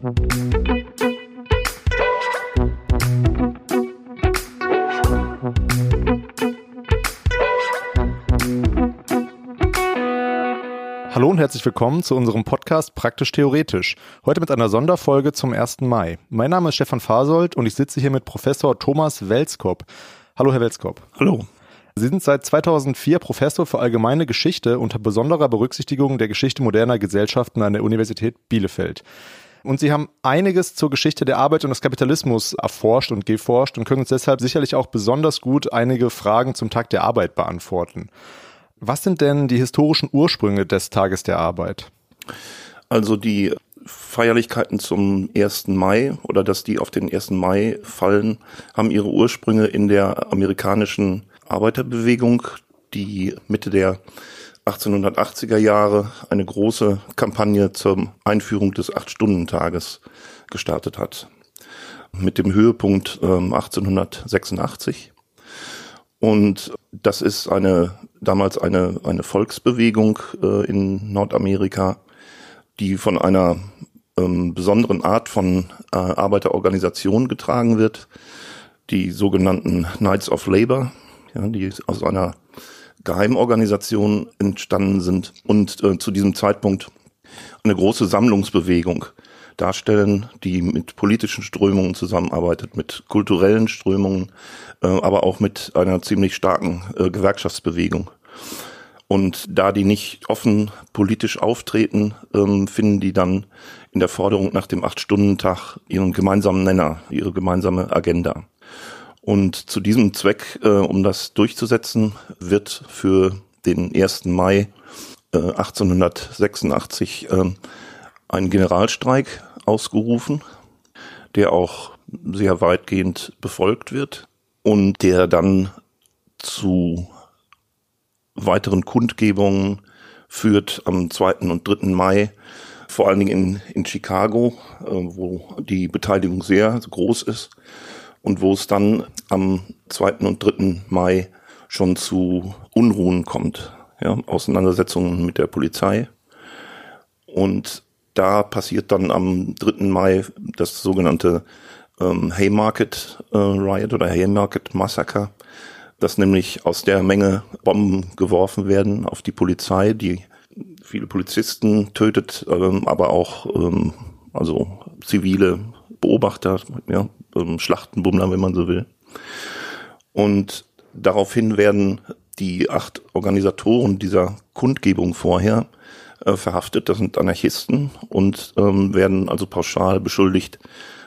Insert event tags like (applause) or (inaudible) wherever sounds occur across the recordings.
Hallo und herzlich willkommen zu unserem Podcast Praktisch Theoretisch. Heute mit einer Sonderfolge zum 1. Mai. Mein Name ist Stefan Fasold und ich sitze hier mit Professor Thomas Welskop. Hallo, Herr Welskop. Hallo. Sie sind seit 2004 Professor für allgemeine Geschichte unter besonderer Berücksichtigung der Geschichte moderner Gesellschaften an der Universität Bielefeld. Und Sie haben einiges zur Geschichte der Arbeit und des Kapitalismus erforscht und geforscht und können uns deshalb sicherlich auch besonders gut einige Fragen zum Tag der Arbeit beantworten. Was sind denn die historischen Ursprünge des Tages der Arbeit? Also die Feierlichkeiten zum 1. Mai oder dass die auf den 1. Mai fallen, haben ihre Ursprünge in der amerikanischen Arbeiterbewegung, die Mitte der 1880er Jahre eine große Kampagne zur Einführung des Acht-Stunden-Tages gestartet hat. Mit dem Höhepunkt äh, 1886. Und das ist eine, damals eine, eine Volksbewegung äh, in Nordamerika, die von einer ähm, besonderen Art von äh, Arbeiterorganisation getragen wird, die sogenannten Knights of Labor, ja, die aus einer Geheimorganisation entstanden sind und äh, zu diesem Zeitpunkt eine große Sammlungsbewegung darstellen, die mit politischen Strömungen zusammenarbeitet, mit kulturellen Strömungen, äh, aber auch mit einer ziemlich starken äh, Gewerkschaftsbewegung. Und da die nicht offen politisch auftreten, ähm, finden die dann in der Forderung nach dem Acht-Stunden-Tag ihren gemeinsamen Nenner, ihre gemeinsame Agenda. Und zu diesem Zweck, äh, um das durchzusetzen, wird für den 1. Mai äh, 1886 äh, ein Generalstreik ausgerufen, der auch sehr weitgehend befolgt wird und der dann zu weiteren Kundgebungen führt am 2. und 3. Mai, vor allen Dingen in, in Chicago, äh, wo die Beteiligung sehr groß ist und wo es dann am 2. und 3. Mai schon zu Unruhen kommt, ja, Auseinandersetzungen mit der Polizei. Und da passiert dann am 3. Mai das sogenannte ähm, Haymarket äh, Riot oder Haymarket Massacre, dass nämlich aus der Menge Bomben geworfen werden auf die Polizei, die viele Polizisten tötet, ähm, aber auch ähm, also zivile Beobachter, ja, ähm, Schlachtenbummler, wenn man so will. Und daraufhin werden die acht Organisatoren dieser Kundgebung vorher äh, verhaftet. Das sind Anarchisten und ähm, werden also pauschal beschuldigt,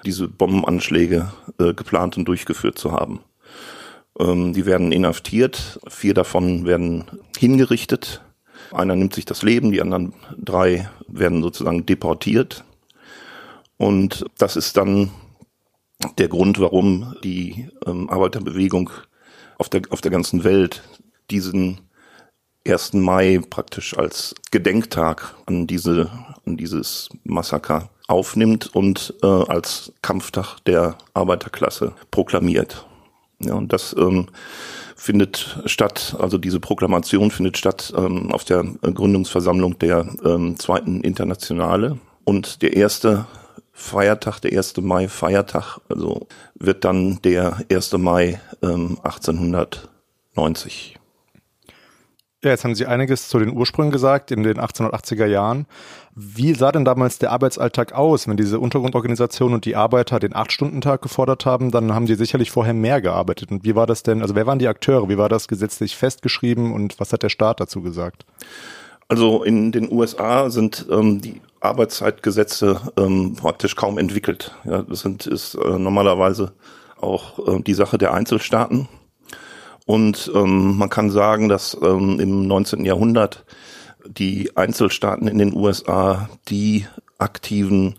diese Bombenanschläge äh, geplant und durchgeführt zu haben. Ähm, die werden inhaftiert, vier davon werden hingerichtet. Einer nimmt sich das Leben, die anderen drei werden sozusagen deportiert. Und das ist dann der Grund, warum die ähm, Arbeiterbewegung auf der, auf der ganzen Welt diesen 1. Mai praktisch als Gedenktag an diese, an dieses Massaker aufnimmt und äh, als Kampftag der Arbeiterklasse proklamiert. Ja, und das ähm, findet statt, also diese Proklamation findet statt ähm, auf der Gründungsversammlung der ähm, zweiten Internationale. Und der erste Feiertag, der 1. Mai Feiertag, also wird dann der 1. Mai ähm, 1890. Ja, jetzt haben Sie einiges zu den Ursprüngen gesagt, in den 1880er Jahren. Wie sah denn damals der Arbeitsalltag aus? Wenn diese Untergrundorganisation und die Arbeiter den Acht-Stunden-Tag gefordert haben, dann haben die sicherlich vorher mehr gearbeitet. Und wie war das denn, also wer waren die Akteure? Wie war das gesetzlich festgeschrieben und was hat der Staat dazu gesagt? Also in den USA sind ähm, die Arbeitszeitgesetze ähm, praktisch kaum entwickelt. Ja, das sind, ist äh, normalerweise auch äh, die Sache der Einzelstaaten. Und ähm, man kann sagen, dass ähm, im 19. Jahrhundert die Einzelstaaten in den USA die aktiven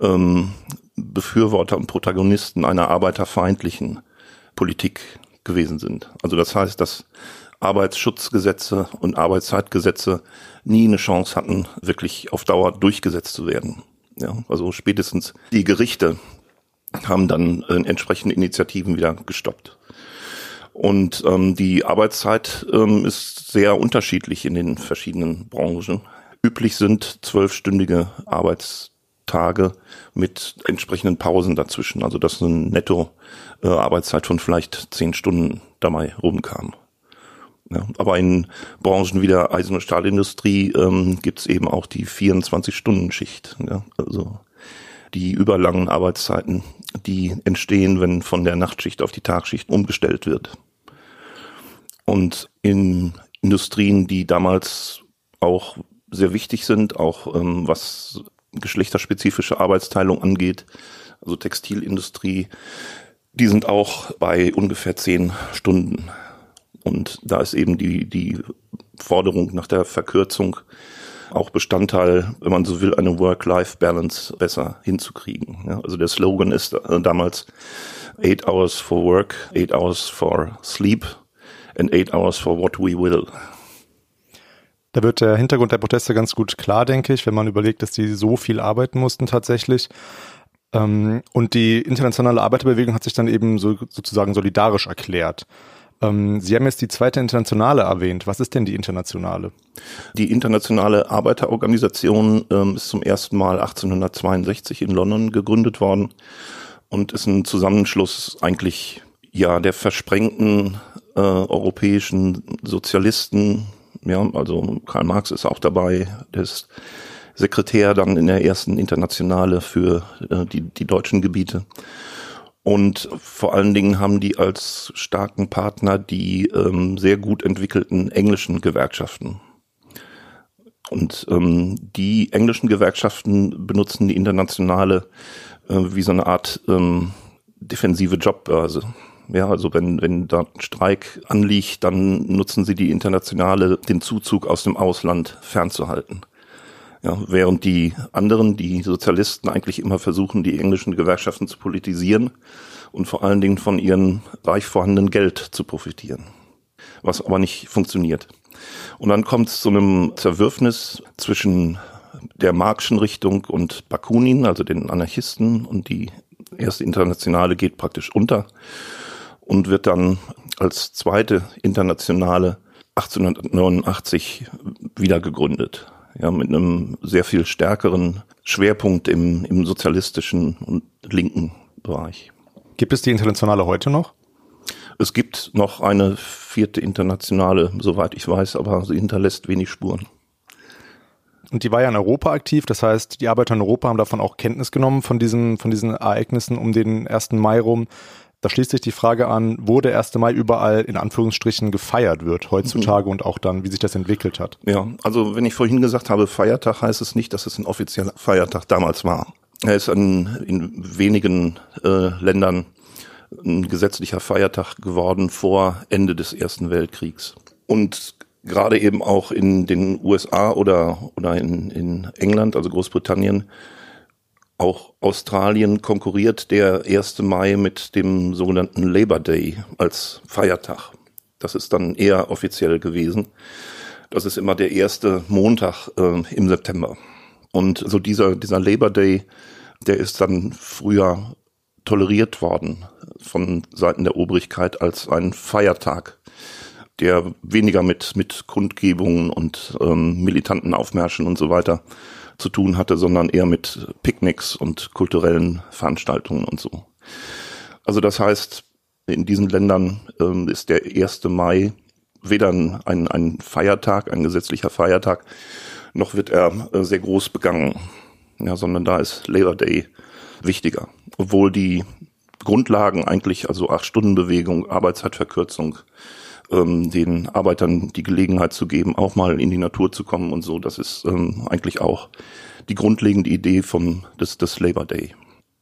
ähm, Befürworter und Protagonisten einer arbeiterfeindlichen Politik gewesen sind. Also das heißt, dass Arbeitsschutzgesetze und Arbeitszeitgesetze nie eine Chance hatten, wirklich auf Dauer durchgesetzt zu werden. Ja, also spätestens die Gerichte haben dann äh, entsprechende Initiativen wieder gestoppt. Und ähm, die Arbeitszeit ähm, ist sehr unterschiedlich in den verschiedenen Branchen. Üblich sind zwölfstündige Arbeits Tage mit entsprechenden Pausen dazwischen. Also dass eine Netto-Arbeitszeit äh, von vielleicht zehn Stunden dabei rumkam. Ja, aber in Branchen wie der Eisen- und Stahlindustrie ähm, gibt es eben auch die 24-Stunden-Schicht. Ja, also die überlangen Arbeitszeiten, die entstehen, wenn von der Nachtschicht auf die Tagschicht umgestellt wird. Und in Industrien, die damals auch sehr wichtig sind, auch ähm, was geschlechterspezifische Arbeitsteilung angeht, also Textilindustrie, die sind auch bei ungefähr zehn Stunden. Und da ist eben die, die Forderung nach der Verkürzung auch Bestandteil, wenn man so will, eine Work-Life-Balance besser hinzukriegen. Also der Slogan ist äh, damals Eight hours for work, eight hours for sleep and eight hours for what we will. Da wird der Hintergrund der Proteste ganz gut klar, denke ich, wenn man überlegt, dass die so viel arbeiten mussten tatsächlich. Ähm, und die internationale Arbeiterbewegung hat sich dann eben so, sozusagen solidarisch erklärt. Ähm, Sie haben jetzt die zweite Internationale erwähnt. Was ist denn die Internationale? Die Internationale Arbeiterorganisation ähm, ist zum ersten Mal 1862 in London gegründet worden und ist ein Zusammenschluss eigentlich ja der versprengten äh, europäischen Sozialisten. Ja, also Karl Marx ist auch dabei. Der ist Sekretär dann in der ersten Internationale für äh, die, die deutschen Gebiete. Und vor allen Dingen haben die als starken Partner die ähm, sehr gut entwickelten englischen Gewerkschaften. Und ähm, die englischen Gewerkschaften benutzen die internationale äh, wie so eine Art ähm, defensive Jobbörse. Ja, also wenn, wenn da ein Streik anliegt, dann nutzen sie die internationale, den Zuzug aus dem Ausland fernzuhalten. Ja, während die anderen, die Sozialisten, eigentlich immer versuchen, die englischen Gewerkschaften zu politisieren und vor allen Dingen von ihrem reich vorhandenen Geld zu profitieren. Was aber nicht funktioniert. Und dann kommt es zu einem Zerwürfnis zwischen der Marxischen Richtung und Bakunin, also den Anarchisten, und die erste Internationale geht praktisch unter und wird dann als zweite Internationale 1889 wieder gegründet ja, mit einem sehr viel stärkeren Schwerpunkt im, im sozialistischen und linken Bereich. Gibt es die Internationale heute noch? Es gibt noch eine vierte Internationale, soweit ich weiß, aber sie hinterlässt wenig Spuren. Und die war ja in Europa aktiv, das heißt, die Arbeiter in Europa haben davon auch Kenntnis genommen, von diesen, von diesen Ereignissen um den 1. Mai rum. Da schließt sich die Frage an, wo der 1. Mai überall in Anführungsstrichen gefeiert wird heutzutage mhm. und auch dann, wie sich das entwickelt hat. Ja, also wenn ich vorhin gesagt habe, Feiertag heißt es nicht, dass es ein offizieller Feiertag damals war. Er ist an, in wenigen äh, Ländern ein gesetzlicher Feiertag geworden vor Ende des Ersten Weltkriegs. Und gerade eben auch in den USA oder, oder in, in England, also Großbritannien, auch Australien konkurriert der 1. Mai mit dem sogenannten Labor Day als Feiertag. Das ist dann eher offiziell gewesen. Das ist immer der erste Montag äh, im September. Und so dieser, dieser Labor Day, der ist dann früher toleriert worden von Seiten der Obrigkeit als ein Feiertag, der weniger mit, mit Kundgebungen und ähm, militanten Aufmärschen und so weiter zu tun hatte, sondern eher mit Picknicks und kulturellen Veranstaltungen und so. Also das heißt, in diesen Ländern ähm, ist der 1. Mai weder ein, ein Feiertag, ein gesetzlicher Feiertag, noch wird er äh, sehr groß begangen, ja, sondern da ist Labor Day wichtiger. Obwohl die Grundlagen eigentlich, also acht Stunden Bewegung, Arbeitszeitverkürzung, ähm, den Arbeitern die Gelegenheit zu geben, auch mal in die Natur zu kommen und so. Das ist ähm, eigentlich auch die grundlegende Idee vom, des, des Labor Day.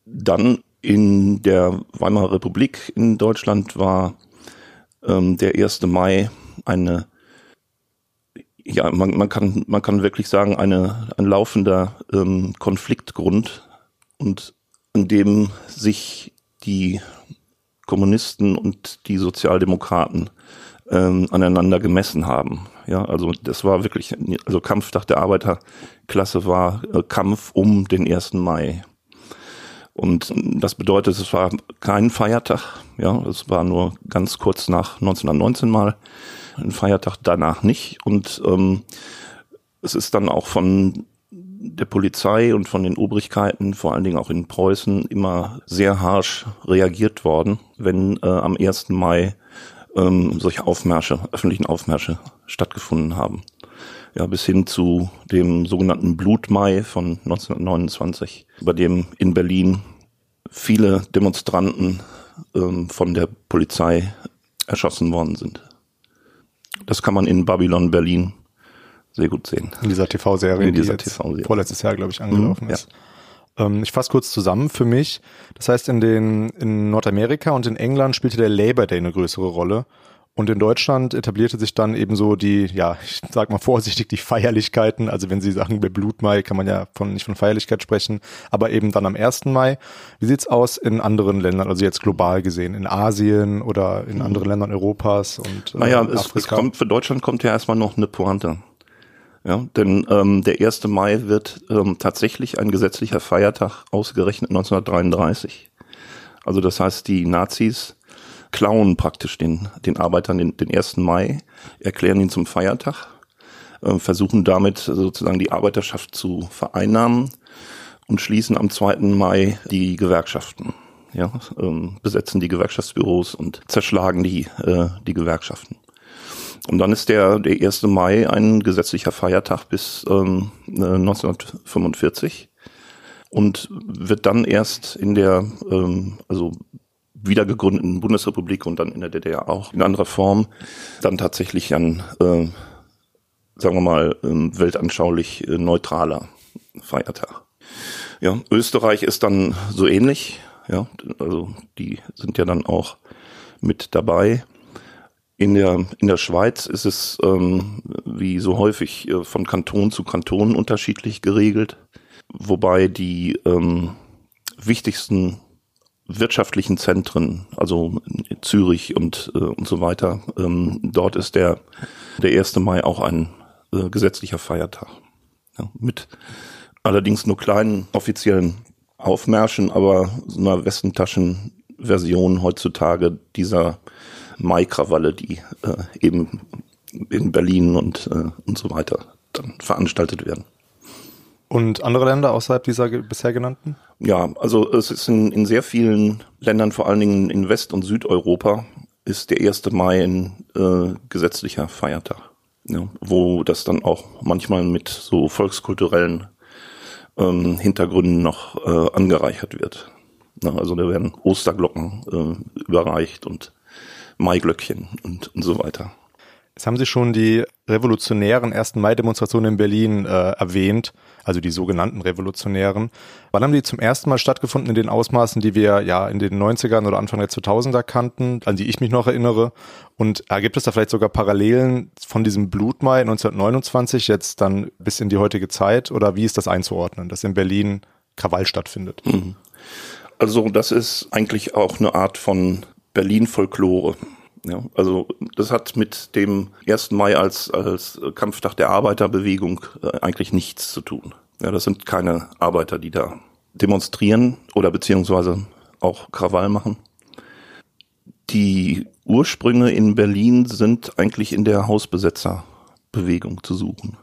Dann in der Weimarer Republik in Deutschland war ähm, der 1. Mai eine ja, man, man kann man kann wirklich sagen eine ein laufender ähm, Konfliktgrund und in dem sich die Kommunisten und die Sozialdemokraten ähm, aneinander gemessen haben. Ja, also das war wirklich, also Kampftag der Arbeiterklasse war äh, Kampf um den 1. Mai. Und das bedeutet, es war kein Feiertag, ja, es war nur ganz kurz nach 1919 mal ein Feiertag, danach nicht. Und ähm, es ist dann auch von der Polizei und von den Obrigkeiten, vor allen Dingen auch in Preußen, immer sehr harsch reagiert worden, wenn äh, am 1. Mai ähm, solche Aufmärsche, öffentlichen Aufmärsche stattgefunden haben. Ja, bis hin zu dem sogenannten Blutmai von 1929, bei dem in Berlin viele Demonstranten ähm, von der Polizei erschossen worden sind. Das kann man in Babylon Berlin sehr gut sehen. In dieser TV-Serie, die TV vorletztes Jahr, glaube ich, angelaufen mhm, ist. Ja. Ähm, ich fasse kurz zusammen für mich. Das heißt, in den in Nordamerika und in England spielte der Labor Day eine größere Rolle. Und in Deutschland etablierte sich dann eben so die, ja, (laughs) ich sag mal vorsichtig, die Feierlichkeiten. Also wenn Sie sagen, bei Blutmai kann man ja von, nicht von Feierlichkeit sprechen, aber eben dann am 1. Mai. Wie sieht's aus in anderen Ländern, also jetzt global gesehen, in Asien oder in anderen Ländern Europas und äh, Naja, es, es kommt, für Deutschland kommt ja erstmal noch eine Pointe. Ja, denn ähm, der 1. Mai wird ähm, tatsächlich ein gesetzlicher Feiertag ausgerechnet 1933. Also das heißt, die Nazis klauen praktisch den, den Arbeitern den, den 1. Mai, erklären ihn zum Feiertag, äh, versuchen damit sozusagen die Arbeiterschaft zu vereinnahmen und schließen am 2. Mai die Gewerkschaften. Ja, ähm, besetzen die Gewerkschaftsbüros und zerschlagen die, äh, die Gewerkschaften. Und dann ist der, der 1. Mai ein gesetzlicher Feiertag bis ähm, 1945 und wird dann erst in der, ähm, also wiedergegründeten Bundesrepublik und dann in der DDR auch in anderer Form dann tatsächlich ein, äh, sagen wir mal, äh, weltanschaulich äh, neutraler Feiertag. Ja, Österreich ist dann so ähnlich, ja, also die sind ja dann auch mit dabei. In der, in der Schweiz ist es ähm, wie so häufig äh, von Kanton zu Kanton unterschiedlich geregelt, wobei die ähm, wichtigsten wirtschaftlichen Zentren, also Zürich und, äh, und so weiter. Ähm, dort ist der, der 1. Mai auch ein äh, gesetzlicher Feiertag. Ja, mit allerdings nur kleinen offiziellen Aufmärschen, aber so einer Westentaschen-Version heutzutage dieser Mai-Krawalle, die äh, eben in Berlin und, äh, und so weiter dann veranstaltet werden. Und andere Länder außerhalb dieser bisher genannten? Ja, also es ist in, in sehr vielen Ländern, vor allen Dingen in West- und Südeuropa, ist der 1. Mai ein äh, gesetzlicher Feiertag. Ja, wo das dann auch manchmal mit so volkskulturellen ähm, Hintergründen noch äh, angereichert wird. Ja, also da werden Osterglocken äh, überreicht und Maiglöckchen und, und so weiter. Jetzt haben Sie schon die revolutionären 1. Mai-Demonstrationen in Berlin äh, erwähnt also die sogenannten Revolutionären. Wann haben die zum ersten Mal stattgefunden in den Ausmaßen, die wir ja in den 90ern oder Anfang der 2000er kannten, an die ich mich noch erinnere? Und äh, gibt es da vielleicht sogar Parallelen von diesem Blutmai 1929 jetzt dann bis in die heutige Zeit? Oder wie ist das einzuordnen, dass in Berlin Krawall stattfindet? Mhm. Also das ist eigentlich auch eine Art von Berlin-Folklore. Ja, also das hat mit dem 1. Mai als, als Kampftag der Arbeiterbewegung äh, eigentlich nichts zu tun. Ja, das sind keine Arbeiter, die da demonstrieren oder beziehungsweise auch Krawall machen. Die Ursprünge in Berlin sind eigentlich in der Hausbesetzerbewegung zu suchen.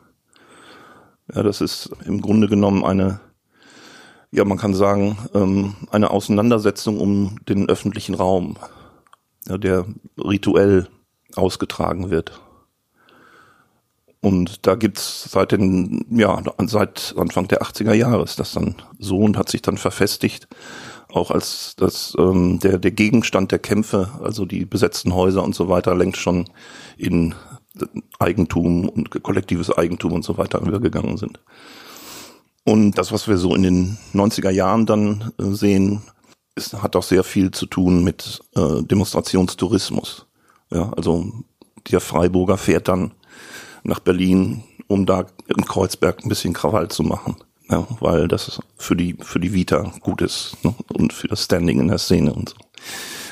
Ja, das ist im Grunde genommen eine, ja, man kann sagen, ähm, eine Auseinandersetzung um den öffentlichen Raum der rituell ausgetragen wird. Und da gibt's seit den, ja, seit Anfang der 80er Jahre ist das dann so und hat sich dann verfestigt, auch als das, ähm, der, der Gegenstand der Kämpfe, also die besetzten Häuser und so weiter, längst schon in Eigentum und kollektives Eigentum und so weiter übergegangen sind. Und das, was wir so in den 90er Jahren dann äh, sehen, es hat auch sehr viel zu tun mit äh, Demonstrationstourismus. Ja, also der Freiburger fährt dann nach Berlin, um da in Kreuzberg ein bisschen Krawall zu machen. Ja, weil das für die, für die Vita gut ist ne? und für das Standing in der Szene und so.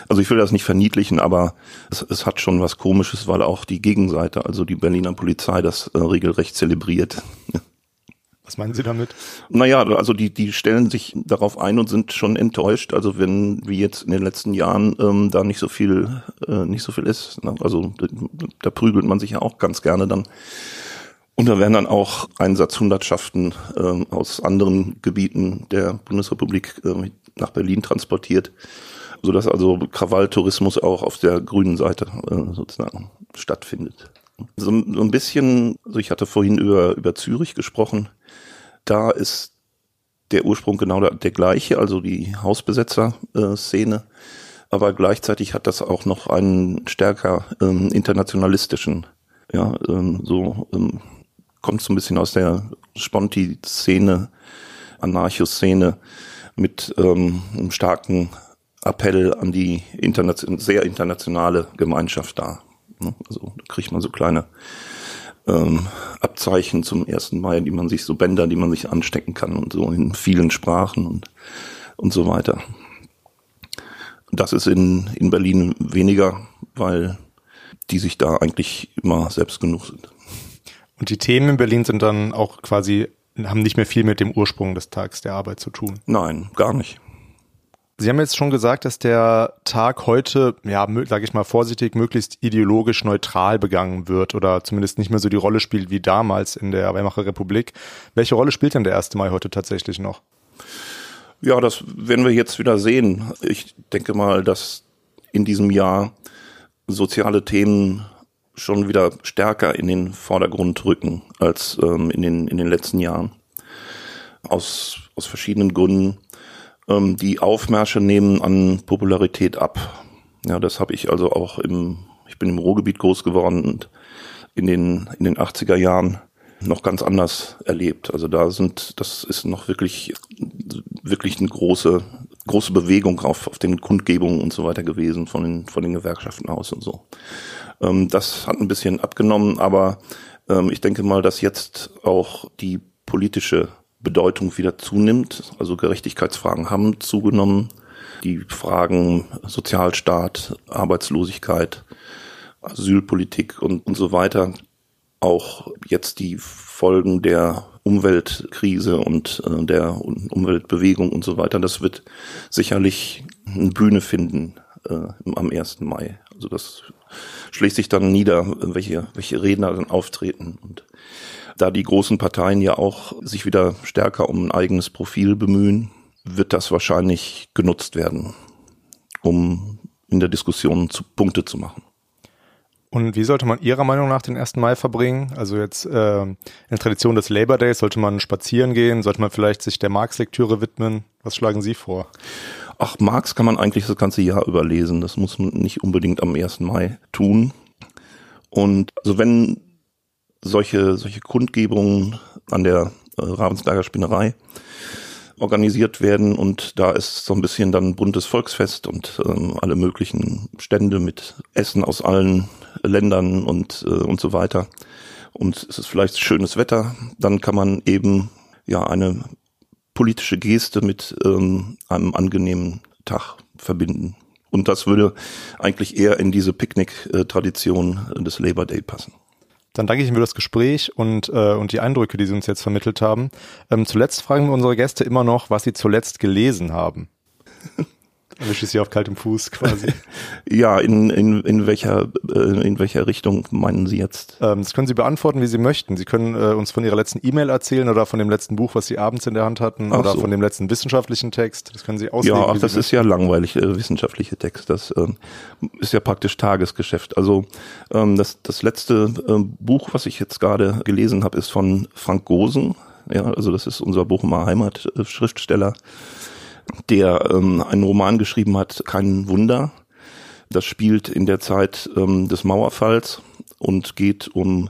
Also ich will das nicht verniedlichen, aber es, es hat schon was Komisches, weil auch die Gegenseite, also die Berliner Polizei, das äh, regelrecht zelebriert. Was meinen Sie damit? Naja, also die, die stellen sich darauf ein und sind schon enttäuscht. Also wenn wie jetzt in den letzten Jahren ähm, da nicht so viel, äh, nicht so viel ist. Ne? Also da, prügelt man sich ja auch ganz gerne dann. Und da werden dann auch Einsatzhundertschaften äh, aus anderen Gebieten der Bundesrepublik äh, nach Berlin transportiert, sodass also Krawalltourismus auch auf der grünen Seite äh, sozusagen stattfindet. So, so ein bisschen, also ich hatte vorhin über, über Zürich gesprochen, da ist der Ursprung genau der, der gleiche, also die Hausbesetzer-Szene. aber gleichzeitig hat das auch noch einen stärker ähm, internationalistischen, ja, ähm, so ähm, kommt so ein bisschen aus der Sponti-Szene, Anarcho-Szene mit ähm, einem starken Appell an die internation sehr internationale Gemeinschaft da. Ne? Also da kriegt man so kleine ähm, Abzeichen zum ersten Mai, die man sich, so Bänder, die man sich anstecken kann und so in vielen Sprachen und, und so weiter. Das ist in, in Berlin weniger, weil die sich da eigentlich immer selbst genug sind. Und die Themen in Berlin sind dann auch quasi, haben nicht mehr viel mit dem Ursprung des Tags der Arbeit zu tun. Nein, gar nicht. Sie haben jetzt schon gesagt, dass der Tag heute, ja, sage ich mal vorsichtig, möglichst ideologisch neutral begangen wird oder zumindest nicht mehr so die Rolle spielt wie damals in der Weimarer Republik. Welche Rolle spielt denn der 1. Mai heute tatsächlich noch? Ja, das werden wir jetzt wieder sehen. Ich denke mal, dass in diesem Jahr soziale Themen schon wieder stärker in den Vordergrund rücken als ähm, in, den, in den letzten Jahren. Aus, aus verschiedenen Gründen. Ähm, die Aufmärsche nehmen an Popularität ab. Ja, das habe ich also auch im, ich bin im Ruhrgebiet groß geworden und in den, in den 80er Jahren noch ganz anders erlebt. Also da sind, das ist noch wirklich, wirklich eine große, große Bewegung auf, auf den Kundgebungen und so weiter gewesen von den, von den Gewerkschaften aus und so. Ähm, das hat ein bisschen abgenommen, aber ähm, ich denke mal, dass jetzt auch die politische Bedeutung wieder zunimmt. Also Gerechtigkeitsfragen haben zugenommen. Die Fragen Sozialstaat, Arbeitslosigkeit, Asylpolitik und, und so weiter. Auch jetzt die Folgen der Umweltkrise und äh, der Umweltbewegung und so weiter. Das wird sicherlich eine Bühne finden äh, am 1. Mai. Also das schlägt sich dann nieder, welche, welche Redner dann auftreten. Und da die großen Parteien ja auch sich wieder stärker um ein eigenes Profil bemühen, wird das wahrscheinlich genutzt werden, um in der Diskussion zu Punkte zu machen. Und wie sollte man Ihrer Meinung nach den 1. Mai verbringen? Also jetzt äh, in Tradition des Labor Days, sollte man spazieren gehen? Sollte man vielleicht sich der Marx-Lektüre widmen? Was schlagen Sie vor? Ach, Marx kann man eigentlich das ganze Jahr überlesen. Das muss man nicht unbedingt am 1. Mai tun. Und also wenn solche, solche Kundgebungen an der äh, Ravensberger Spinnerei organisiert werden und da ist so ein bisschen dann buntes Volksfest und ähm, alle möglichen Stände mit Essen aus allen Ländern und, äh, und so weiter. Und es ist vielleicht schönes Wetter, dann kann man eben ja eine politische Geste mit ähm, einem angenehmen Tag verbinden. Und das würde eigentlich eher in diese Picknick-Tradition des Labor Day passen. Dann danke ich Ihnen für das Gespräch und, äh, und die Eindrücke, die Sie uns jetzt vermittelt haben. Ähm, zuletzt fragen wir unsere Gäste immer noch, was sie zuletzt gelesen haben. (laughs) Erwische Sie auf kaltem Fuß quasi. (laughs) ja, in, in, in, welcher, äh, in welcher Richtung meinen Sie jetzt? Ähm, das können Sie beantworten, wie Sie möchten. Sie können äh, uns von Ihrer letzten E-Mail erzählen oder von dem letzten Buch, was Sie abends in der Hand hatten ach oder so. von dem letzten wissenschaftlichen Text. Das können Sie auslegen. Ja, ach, das ist ja langweilig, äh, wissenschaftliche Text. Das äh, ist ja praktisch Tagesgeschäft. Also ähm, das, das letzte äh, Buch, was ich jetzt gerade gelesen habe, ist von Frank Gosen. Ja, also das ist unser Bochumer Heimatschriftsteller. Äh, der ähm, einen Roman geschrieben hat, Kein Wunder. Das spielt in der Zeit ähm, des Mauerfalls und geht um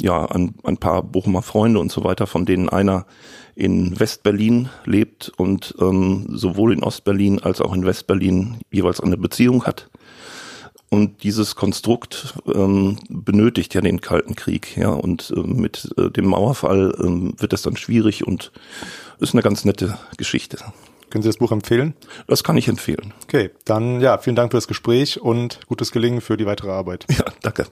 ja ein, ein paar Bochumer Freunde und so weiter, von denen einer in Westberlin lebt und ähm, sowohl in Ostberlin als auch in Westberlin jeweils eine Beziehung hat. Und dieses Konstrukt ähm, benötigt ja den Kalten Krieg, ja, und äh, mit äh, dem Mauerfall äh, wird es dann schwierig und ist eine ganz nette Geschichte. Können Sie das Buch empfehlen? Das kann ich empfehlen. Okay, dann ja, vielen Dank für das Gespräch und gutes Gelingen für die weitere Arbeit. Ja, danke.